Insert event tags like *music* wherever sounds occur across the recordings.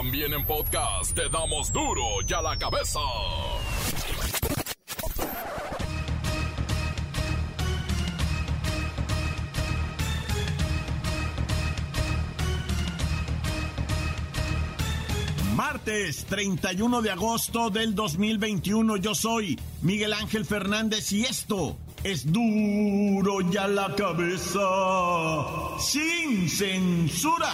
También en podcast te damos duro y a la cabeza. Martes 31 de agosto del 2021 yo soy Miguel Ángel Fernández y esto es duro ya la cabeza sin censura.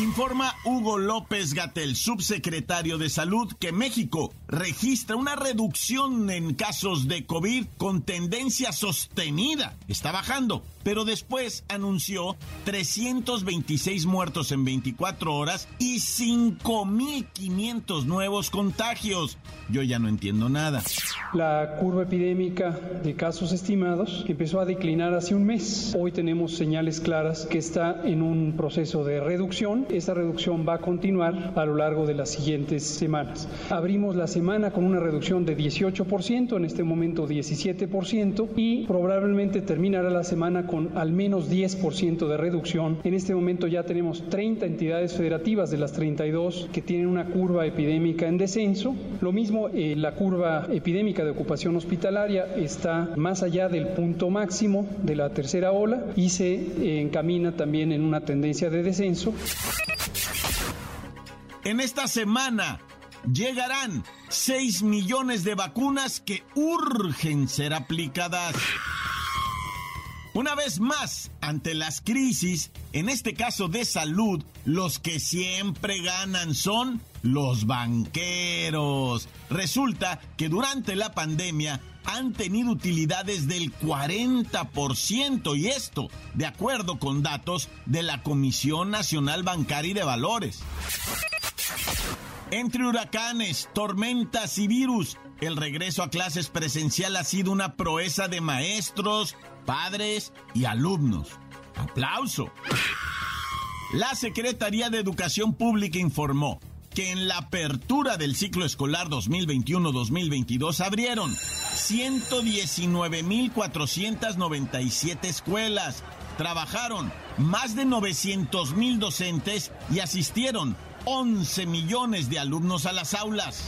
Informa Hugo López Gatel, subsecretario de Salud, que México registra una reducción en casos de COVID con tendencia sostenida. Está bajando, pero después anunció 326 muertos en 24 horas y 5.500 nuevos contagios. Yo ya no entiendo nada. La curva epidémica de casos estimados empezó a declinar hace un mes. Hoy tenemos señales claras que está en un proceso de reducción esa reducción va a continuar a lo largo de las siguientes semanas. Abrimos la semana con una reducción de 18%, en este momento 17%, y probablemente terminará la semana con al menos 10% de reducción. En este momento ya tenemos 30 entidades federativas de las 32 que tienen una curva epidémica en descenso. Lo mismo, eh, la curva epidémica de ocupación hospitalaria está más allá del punto máximo de la tercera ola y se eh, encamina también en una tendencia de descenso. En esta semana llegarán 6 millones de vacunas que urgen ser aplicadas. Una vez más, ante las crisis, en este caso de salud, los que siempre ganan son los banqueros. Resulta que durante la pandemia han tenido utilidades del 40% y esto de acuerdo con datos de la Comisión Nacional Bancaria y de Valores. Entre huracanes, tormentas y virus, el regreso a clases presencial ha sido una proeza de maestros, padres y alumnos. ¡Aplauso! La Secretaría de Educación Pública informó que en la apertura del ciclo escolar 2021-2022 abrieron 119.497 escuelas, trabajaron más de 900.000 docentes y asistieron 11 millones de alumnos a las aulas.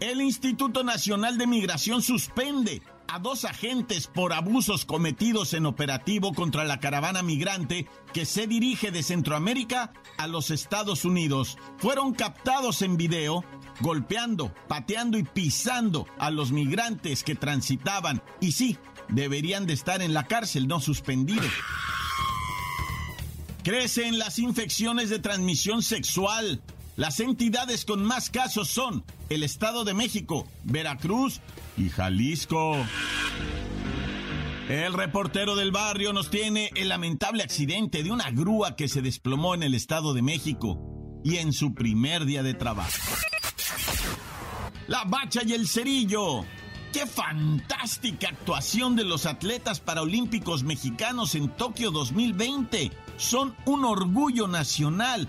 El Instituto Nacional de Migración suspende a dos agentes por abusos cometidos en operativo contra la caravana migrante que se dirige de Centroamérica a los Estados Unidos. Fueron captados en video golpeando, pateando y pisando a los migrantes que transitaban y sí, deberían de estar en la cárcel, no suspendidos. Crecen las infecciones de transmisión sexual. Las entidades con más casos son el Estado de México, Veracruz y Jalisco. El reportero del barrio nos tiene el lamentable accidente de una grúa que se desplomó en el Estado de México y en su primer día de trabajo. La bacha y el cerillo. ¡Qué fantástica actuación de los atletas paralímpicos mexicanos en Tokio 2020! son un orgullo nacional.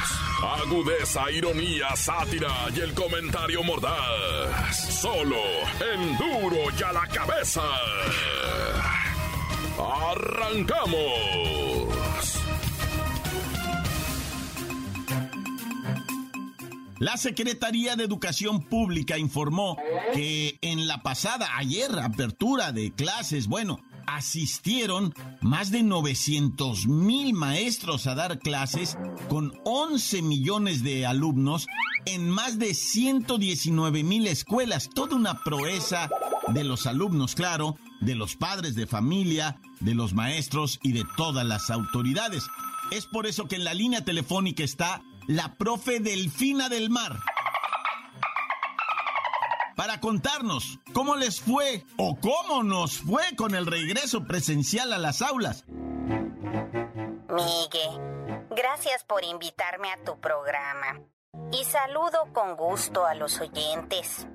Agudeza, ironía, sátira y el comentario mordaz. Solo en duro y a la cabeza. ¡Arrancamos! La Secretaría de Educación Pública informó que en la pasada, ayer, apertura de clases, bueno, asistieron más de 900 mil maestros a dar clases con 11 millones de alumnos en más de 119 mil escuelas. Toda una proeza de los alumnos, claro, de los padres de familia, de los maestros y de todas las autoridades. Es por eso que en la línea telefónica está la profe Delfina del Mar. Para contarnos cómo les fue o cómo nos fue con el regreso presencial a las aulas. Miguel, gracias por invitarme a tu programa. y saludo con gusto a los oyentes.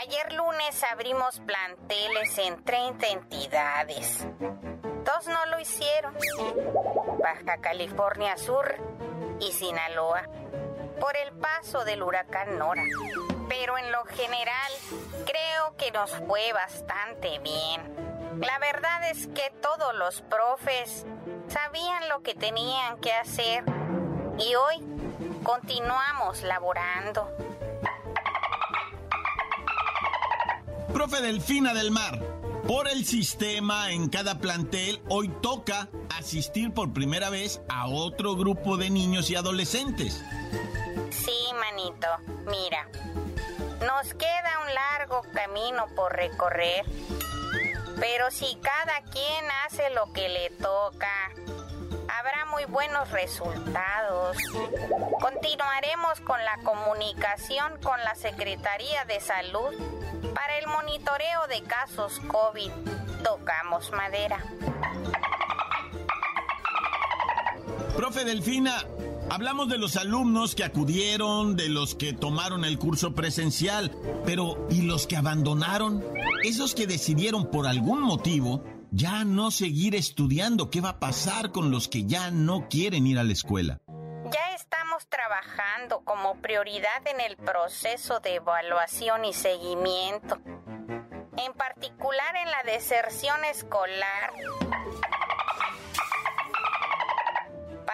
Ayer lunes abrimos planteles en 30 entidades. Dos no lo hicieron. Baja California Sur y Sinaloa. Por el paso del huracán Nora. Pero en lo general creo que nos fue bastante bien. La verdad es que todos los profes sabían lo que tenían que hacer y hoy continuamos laborando. Profe Delfina del Mar, por el sistema en cada plantel, hoy toca asistir por primera vez a otro grupo de niños y adolescentes. Sí, manito, mira, nos queda un largo camino por recorrer, pero si cada quien hace lo que le toca, habrá muy buenos resultados. Continuaremos con la comunicación con la Secretaría de Salud para el monitoreo de casos COVID. Tocamos madera. Profe Delfina, hablamos de los alumnos que acudieron, de los que tomaron el curso presencial, pero ¿y los que abandonaron? Esos que decidieron por algún motivo ya no seguir estudiando. ¿Qué va a pasar con los que ya no quieren ir a la escuela? Ya estamos trabajando como prioridad en el proceso de evaluación y seguimiento, en particular en la deserción escolar,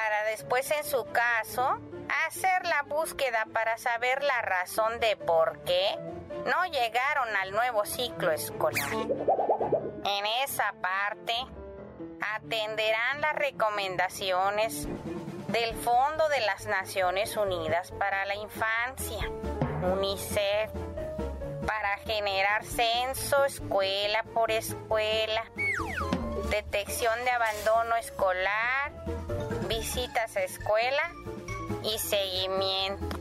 para después en su caso hacer la búsqueda para saber la razón de por qué no llegaron al nuevo ciclo escolar. En esa parte atenderán las recomendaciones del Fondo de las Naciones Unidas para la Infancia, UNICEF, para generar censo escuela por escuela, detección de abandono escolar, visitas a escuela y seguimiento.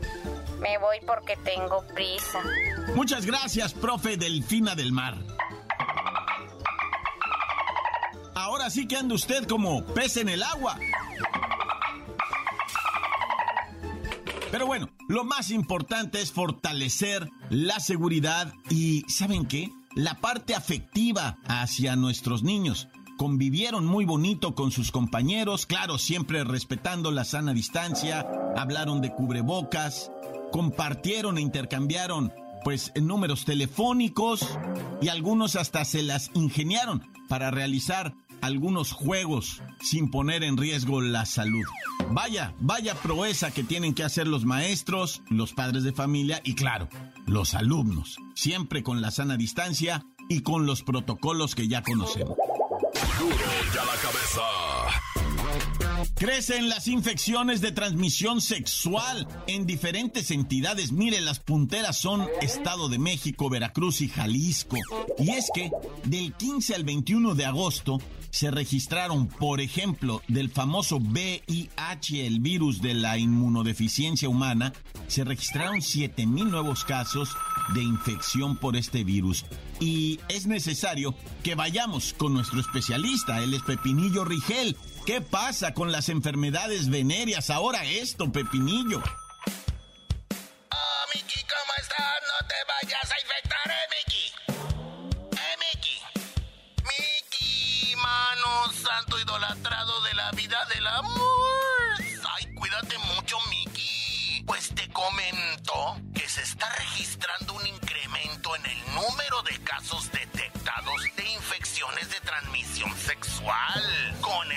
Me voy porque tengo prisa. Muchas gracias, profe Delfina del Mar. Ahora sí que anda usted como pez en el agua. Pero bueno, lo más importante es fortalecer la seguridad y, ¿saben qué? La parte afectiva hacia nuestros niños. Convivieron muy bonito con sus compañeros, claro, siempre respetando la sana distancia, hablaron de cubrebocas, compartieron e intercambiaron pues números telefónicos y algunos hasta se las ingeniaron para realizar algunos juegos sin poner en riesgo la salud. Vaya, vaya proeza que tienen que hacer los maestros, los padres de familia y claro, los alumnos, siempre con la sana distancia y con los protocolos que ya conocemos. Crecen las infecciones de transmisión sexual en diferentes entidades. Mire, las punteras son Estado de México, Veracruz y Jalisco. Y es que del 15 al 21 de agosto se registraron, por ejemplo, del famoso VIH, el virus de la inmunodeficiencia humana, se registraron 7.000 nuevos casos de infección por este virus. Y es necesario que vayamos con nuestro especialista, él es Pepinillo Rigel. ¿Qué pasa con las enfermedades venéreas ahora esto, Pepinillo? Con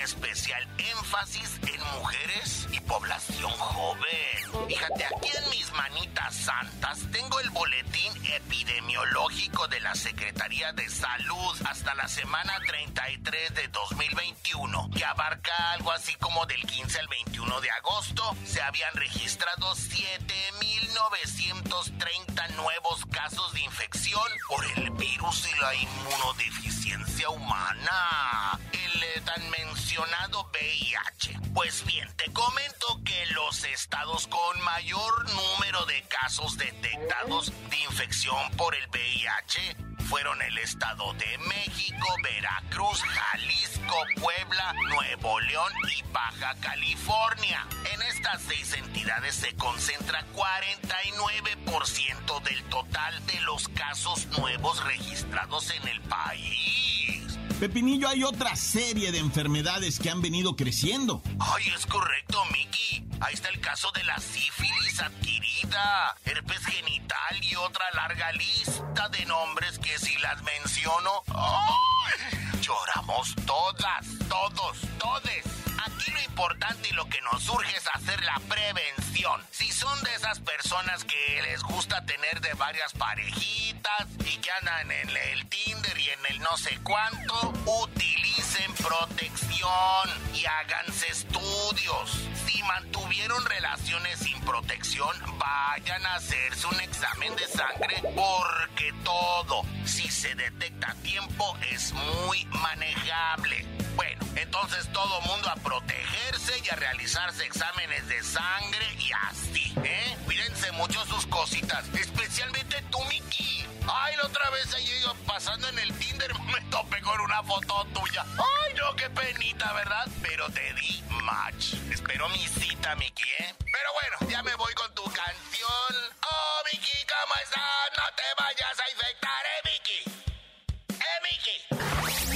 especial énfasis en mujeres y población joven. Fíjate, aquí en mis manitas santas tengo el boletín epidemiológico de la Secretaría de Salud hasta la semana 33 de 2021, que abarca algo así como del 15 al 21 de agosto. Se habían registrado 7.930 nuevos casos de infección por el virus y la inmunodeficiencia humana. El eh, tan mencionado VIH. Pues bien, te comento que los estados con mayor número de casos detectados de infección por el VIH fueron el Estado de México, Veracruz, Jalisco, Puebla, Nuevo León y Baja California. En estas seis entidades se concentra 49% del total de los casos nuevos registrados en el país. Pepinillo, hay otra serie de enfermedades que han venido creciendo. Ay, es correcto, Mickey. Ahí está el caso de la sífilis adquirida, herpes genital y otra larga lista de nombres que si las menciono, ¡ay! Lloramos todas, todos, todes. Aquí lo importante y lo que nos urge es hacer la prevención. Si son de esas personas que les gusta tener de varias parejitas y que andan en el Tinder y en el no sé cuánto, utilicen protección y háganse estudios. Si mantuvieron relaciones sin protección, vayan a hacerse un examen de sangre porque todo, si se detecta a tiempo, es muy entonces todo mundo a protegerse y a realizarse exámenes de sangre y así, ¿eh? Cuídense mucho sus cositas, especialmente tú, Miki. Ay, la otra vez ahí pasando en el Tinder *laughs* me topé con una foto tuya. Ay, no, qué penita, ¿verdad? Pero te di match. Espero mi cita, Miki, ¿eh? Pero bueno, ya me voy con tu canción. Oh, Miki, ¿cómo estás? No te vayas a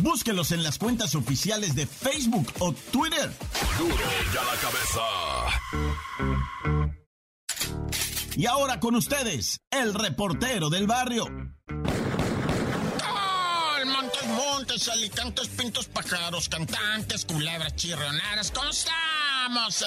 Búsquelos en las cuentas oficiales de Facebook o Twitter. Duro y a la cabeza. Y ahora con ustedes, el reportero del barrio. Montes, montes, alicantes, pintos, pájaros, cantantes, culebras, chirroneras, ¿cómo estamos?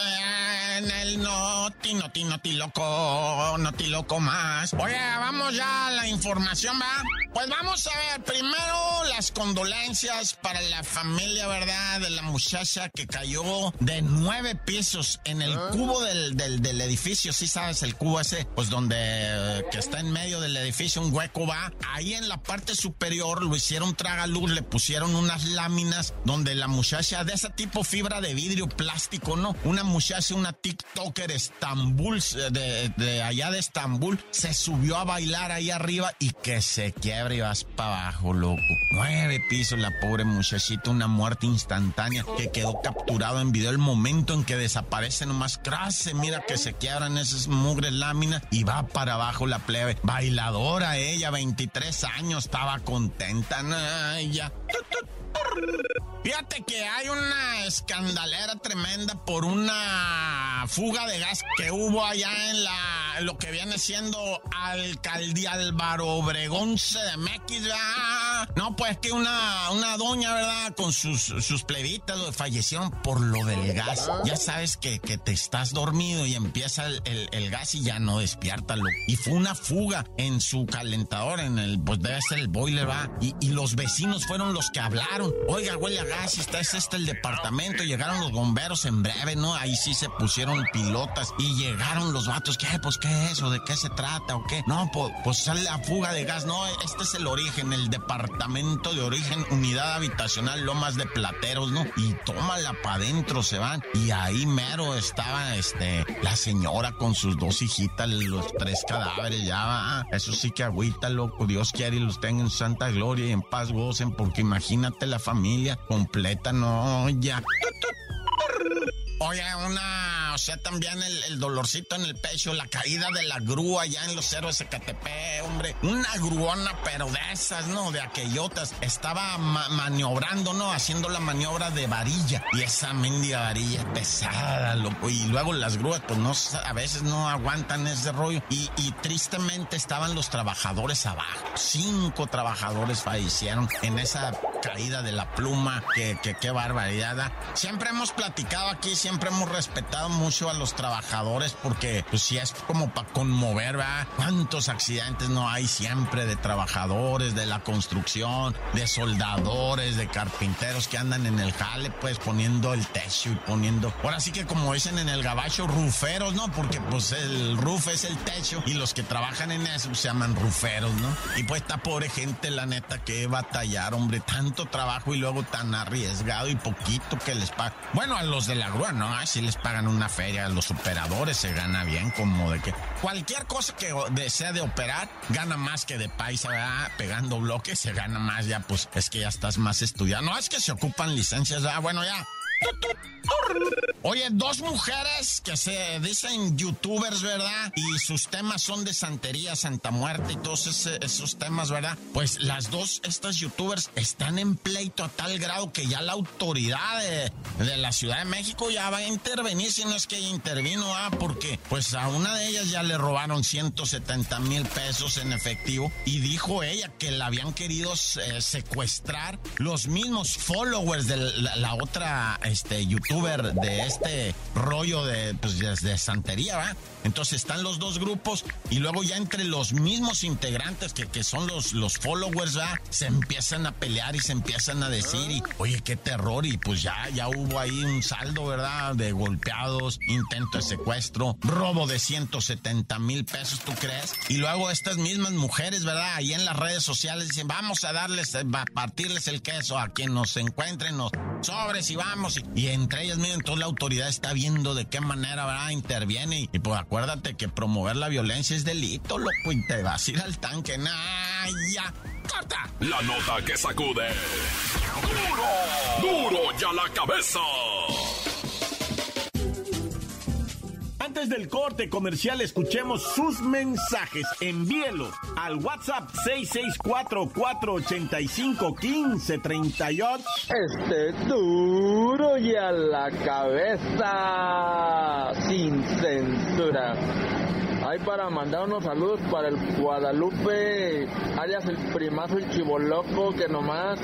En el noti, noti, noti loco, noti loco más. Oye, vamos ya a la información, ¿va? Pues vamos a ver, primero las condolencias para la familia, ¿verdad? De la muchacha que cayó de nueve pisos en el cubo del, del, del edificio, ¿sí sabes? El cubo ese, pues donde, eh, que está en medio del edificio, un hueco va. Ahí en la parte superior lo hicieron tragaluz, le pusieron unas láminas donde la muchacha, de ese tipo fibra de vidrio plástico, ¿no? Una muchacha, una TikToker Estambul, de, de allá de Estambul, se subió a bailar ahí arriba y que se quiebra y vas para abajo, loco. Nueve pisos la pobre muchachita, una muerte instantánea que quedó capturado en video el momento en que desaparece nomás. Crase, mira que se quiebran esas mugres láminas y va para abajo la plebe. Bailadora ella, 23 años, estaba contenta. Ya. Fíjate que hay una escandalera tremenda por una fuga de gas que hubo allá en la lo que viene siendo alcaldía Álvaro Obregón CDMX, ¿verdad? No, pues que una, una doña, ¿verdad? Con sus, sus plebitas fallecieron por lo del gas. Ya sabes que, que te estás dormido y empieza el, el, gas y ya no despierta. Y fue una fuga en su calentador, en el, pues debe ser el boiler, ¿va? Y, y los vecinos fueron los que hablaron. Oiga, huele a gas, está es este el departamento. Llegaron los bomberos en breve, ¿no? Ahí sí se pusieron pilotas y llegaron los vatos. ¿Qué? Pues, ¿qué es? ¿O de qué se trata? ¿O qué? No, pues, pues sale la fuga de gas. No, este es el origen, el departamento de origen, unidad habitacional, Lomas de Plateros, ¿no? Y tómala para adentro, se van. Y ahí mero estaba, este, la señora con sus dos hijitas, los tres cadáveres, ya va. Eso sí que agüita, loco. Dios quiere y los tenga en santa gloria y en paz gocen, porque imagínate la familia completa, no, ya. Oye, una, o sea, también el, dolorcito en el pecho, la caída de la grúa ya en los héroes SKTP, hombre. Una gruona, pero de esas, ¿no? De aquellotas. Estaba ma maniobrando, ¿no? Haciendo la maniobra de varilla. Y esa mendiga varilla pesada. Y luego las grúas, pues no, a veces no aguantan ese rollo. Y, tristemente estaban los trabajadores abajo. Cinco trabajadores fallecieron en esa caída de la pluma, que qué barbaridad. ¿ah? Siempre hemos platicado aquí, siempre hemos respetado mucho a los trabajadores porque pues si es como para conmover, ¿verdad? ¿Cuántos accidentes no hay siempre de trabajadores, de la construcción, de soldadores, de carpinteros que andan en el jale, pues poniendo el techo y poniendo... Ahora sí que como dicen en el gabacho, ruferos, ¿no? Porque pues el roof es el techo y los que trabajan en eso se llaman ruferos, ¿no? Y pues esta pobre gente, la neta, que batallar, hombre, tanto trabajo y luego tan arriesgado y poquito que les pagan. Bueno, a los de la grúa, ¿no? Así les pagan una feria, los operadores se gana bien, como de que cualquier cosa que desea de operar, gana más que de paisa. Pegando bloques, se gana más, ya pues es que ya estás más estudiado. No, es que se ocupan licencias, ah, bueno, ya. Oye, dos mujeres que se dicen youtubers, ¿verdad? Y sus temas son de santería, Santa Muerte y todos esos temas, ¿verdad? Pues las dos, estas youtubers, están en pleito a tal grado que ya la autoridad de, la Ciudad de México ya va a intervenir, si no es que intervino, ¿ah? Porque pues a una de ellas ya le robaron 170 mil pesos en efectivo y dijo ella que la habían querido eh, secuestrar los mismos followers de la, otra este, youtuber de este rollo de, pues, de, santería, ¿va? Entonces están los dos grupos y luego ya entre los mismos integrantes que, que son los, los followers, ¿va? Se empiezan a pelear y se empiezan a decir y, oye, qué terror y pues ya, ya hubo ahí un saldo, ¿verdad? De golpeados, intento de secuestro, robo de 170 mil pesos, ¿tú crees? Y luego estas mismas mujeres, ¿verdad? Ahí en las redes sociales dicen, vamos a darles, a partirles el queso a quien nos encuentren, los sobres y vamos. Y, entre ellas, miren, toda la autoridad está viendo de qué manera, ¿verdad? Interviene y, pues acuérdate que promover la violencia es delito, loco, y te vas a ir al tanque. ¡Nah, ya! ¡Corta! La nota que sacude. ¡Duro! ¡Duro ya la cabeza! Antes del corte comercial, escuchemos sus mensajes. Envíelos al WhatsApp 664-485-1538. Este duro y a la cabeza, sin censura. Hay para mandar unos saludos para el Guadalupe, alias el primazo y chivoloco, que nomás,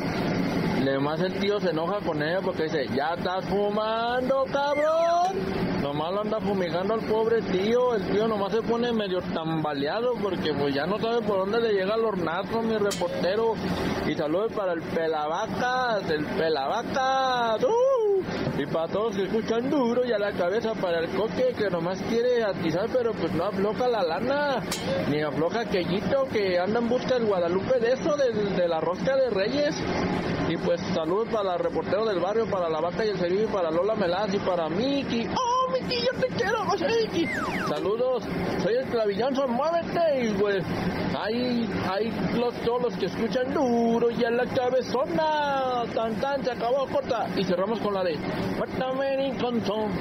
nomás el tío se enoja con ella porque dice, ya estás fumando, cabrón. Nomás lo anda fumigando al pobre tío. El tío nomás se pone medio tambaleado porque pues ya no sabe por dónde le llega el hornazo, mi reportero. Y saludos para el pelavacas, el pelavacas. Y para todos que escuchan duro y a la cabeza para el coque que nomás quiere atizar pero pues no afloja la lana, ni afloja aquellito que anda en busca del Guadalupe de eso, de, la rosca de Reyes. Y pues saludos para el reportero del barrio, para la vaca y el cerillo, y para Lola Melaz y para Miki. Yo te quiero, José Miki. Saludos, soy el Clavillonzo, muévete. Y pues, hay, hay los, todos los que escuchan duro y a la cabezona. Tan tan, se acabó, corta. Y cerramos con la de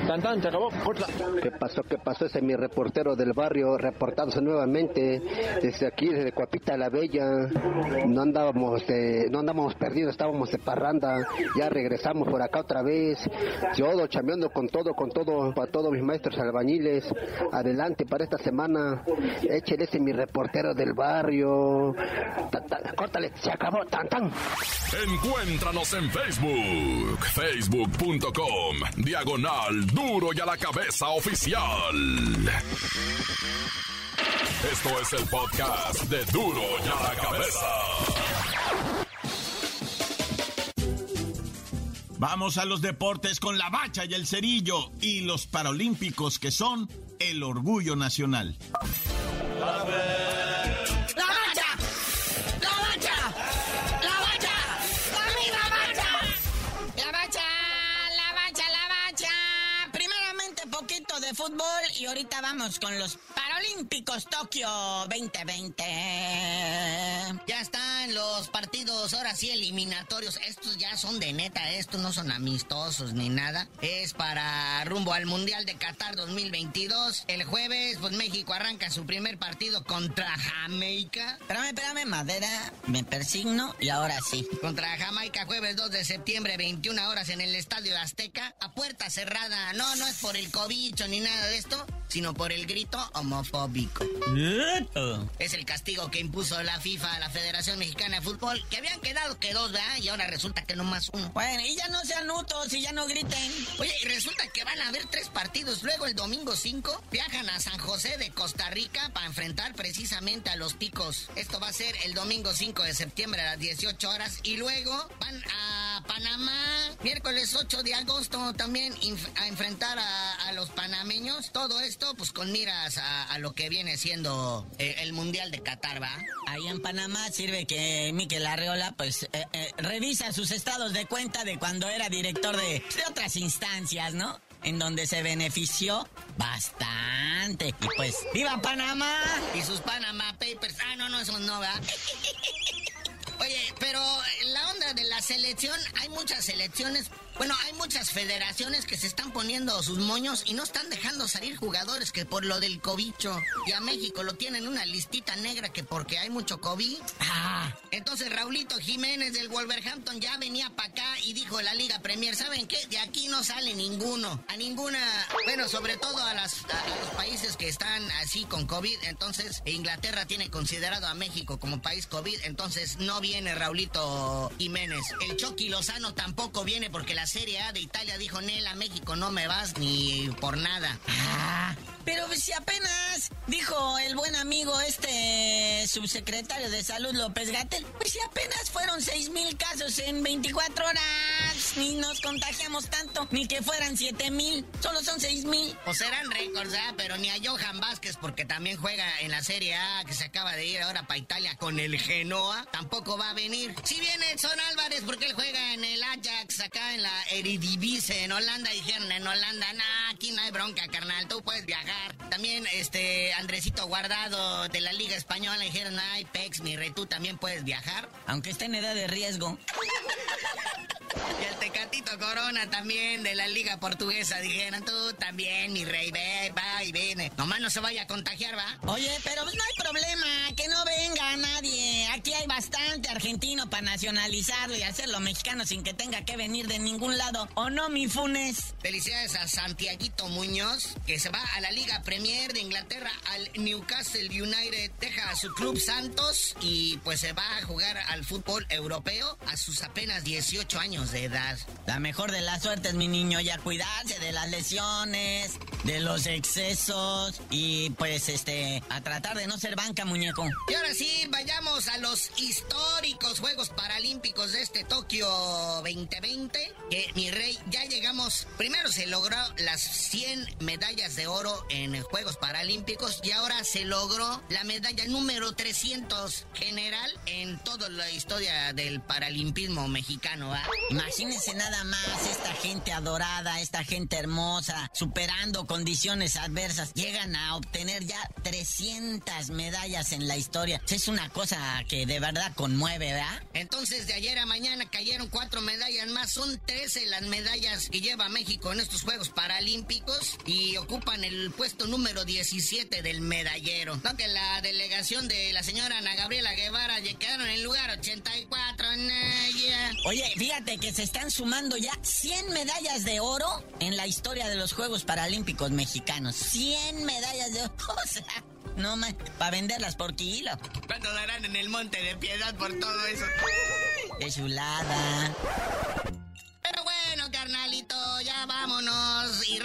Tan tan, se acabó, corta. ¿Qué pasó? ¿Qué pasó? Ese es mi reportero del barrio reportándose nuevamente desde aquí, desde Cuapita la Bella. No andábamos, de, no andábamos perdidos, estábamos de parranda. Ya regresamos por acá otra vez. Yo chambeando con todo, con todo a todos mis maestros albañiles. Adelante para esta semana. Échele ese mi reportero del barrio. córtale, se acabó. Tan, tan. Encuéntranos en Facebook. Facebook.com. Diagonal Duro y a la cabeza oficial. Esto es el podcast de Duro y a la cabeza. Vamos a los deportes con la bacha y el cerillo y los paralímpicos que son el orgullo nacional. ¡La bacha! ¡La bacha! ¡La bacha! ¡La bacha! ¡Arriba bacha! La bacha, la bacha, la bacha. Primeramente poquito de fútbol y ahorita vamos con los Paralímpicos Tokio 2020. Ya están los partidos, ahora sí, eliminatorios. Estos ya son de neta, estos no son amistosos ni nada. Es para rumbo al Mundial de Qatar 2022. El jueves, pues México arranca su primer partido contra Jamaica. Espérame, espérame, madera. Me persigno y ahora sí. Contra Jamaica, jueves 2 de septiembre, 21 horas en el Estadio Azteca. A puerta cerrada. No, no es por el cobicho ni nada de esto, sino por el grito homofóbico. Es el castigo que impuso la FIFA a la Federación Mexicana de Fútbol, que habían quedado que dos, ¿verdad? Y ahora resulta que no más uno. Bueno, y ya no sean nutos y ya no griten. Oye, y resulta que van a haber tres partidos. Luego el domingo 5 viajan a San José de Costa Rica para enfrentar precisamente a los picos. Esto va a ser el domingo 5 de septiembre a las 18 horas. Y luego van a Panamá, miércoles 8 de agosto también a enfrentar a, los panameños. Todo esto pues con miras a, lo que viene siendo eh, el Mundial de Qatar, ¿va? Ahí en Panamá sirve que Miquel Arreola pues eh, eh, revisa sus estados de cuenta de cuando era director de, otras instancias, ¿no? en donde se benefició bastante. Y pues, ¡viva Panamá! Y sus Panama Papers. Ah, no, no, eso no, ¿verdad? *laughs* Oye, pero la onda de la selección, hay muchas selecciones bueno, hay muchas federaciones que se están poniendo sus moños y no están dejando salir jugadores que por lo del cobicho. Y a México lo tienen una listita negra que porque hay mucho COVID. Ah, entonces Raulito Jiménez del Wolverhampton ya venía para acá y dijo la Liga Premier, ¿saben qué? De aquí no sale ninguno. A ninguna, bueno, sobre todo a, las, los países que están así con COVID. Entonces Inglaterra tiene considerado a México como país COVID. Entonces no viene Raulito Jiménez. El Chucky Lozano tampoco viene porque la Serie A de Italia dijo, Nela, México no me vas ni por nada. Ah, pero si apenas dijo el buen amigo este subsecretario de salud López Gatel, pues si apenas fueron seis mil casos en 24 horas, ni nos contagiamos tanto, ni que fueran siete mil, solo son seis mil. O serán récords, ¿eh? pero ni a Johan Vázquez, porque también juega en la Serie A, que se acaba de ir ahora para Italia con el Genoa, tampoco va a venir. Si viene Edson Álvarez, porque él juega en el Ajax, acá en la Eredivisie, en Holanda, dijeron en Holanda, nah, aquí no hay bronca, carnal, tú puedes viajar también este Andresito Guardado de la Liga Española dijeron, ay, Pex, mi rey, tú también puedes viajar. Aunque esté en edad de riesgo. *laughs* Tecatito Corona también de la Liga Portuguesa dijeron, tú también, mi rey, ve, va y viene. Nomás no se vaya a contagiar, ¿va? Oye, pero no hay problema, que no venga nadie. Aquí hay bastante argentino para nacionalizarlo y hacerlo mexicano sin que tenga que venir de ningún lado. ¿O no, mi Funes? Felicidades a Santiaguito Muñoz, que se va a la Liga Premier de Inglaterra, al Newcastle United, deja a su club Santos y pues se va a jugar al fútbol europeo a sus apenas 18 años de edad. La mejor de las suertes, mi niño, ya cuidarse de las lesiones, de los excesos y pues este, a tratar de no ser banca, muñeco. Y ahora sí, vayamos a los históricos Juegos Paralímpicos de este Tokio 2020, que mi rey, ya llegamos, primero se logró las 100 medallas de oro en Juegos Paralímpicos y ahora se logró la medalla número 300 general en toda la historia del paralimpismo mexicano. Imagínense nada más esta gente adorada, esta gente hermosa, superando condiciones adversas. Llegan a obtener ya 300 medallas en la historia. Es una cosa que de verdad conmueve, ¿verdad? Entonces de ayer a mañana cayeron cuatro medallas más. Son 13 las medallas que lleva México en estos Juegos Paralímpicos y ocupan el puesto número 17 del medallero. No que la delegación de la señora Ana Gabriela Guevara quedaron en el lugar 84. Oye, fíjate que se están sumando ya 100 medallas de oro en la historia de los Juegos Paralímpicos mexicanos. 100 medallas de oro. *laughs* O sea, no más, para venderlas por kilo. ¿Cuánto darán en el Monte de Piedad por todo eso? De chulada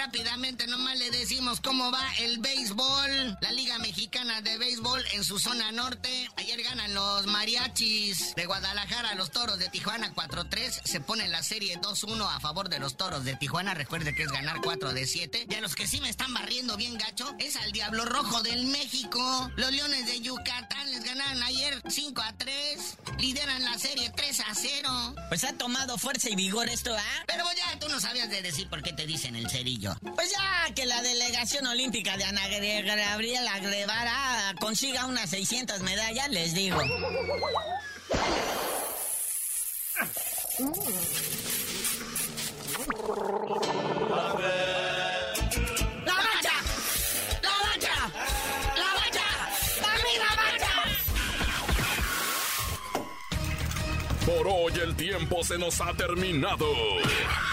rápidamente nomás le decimos cómo va el béisbol. La Liga Mexicana de Béisbol en su zona norte. Ayer ganan los mariachis de Guadalajara, los toros de Tijuana 4-3. Se pone la serie 2-1 a favor de los toros de Tijuana. Recuerde que es ganar 4 de 7. Y a los que sí me están barriendo bien gacho es al Diablo Rojo del México. Los Leones de Yucatán les ganaron ayer 5 a 3. Lideran la serie 3 a 0. Pues ha tomado fuerza y vigor esto, ¿ah? Pero ya tú no sabías de decir por qué te dicen el cerillo. Pues ya que la delegación olímpica de Ana Gabriela Guevara consiga unas 600 medallas, les digo. Por hoy el tiempo se nos ha terminado.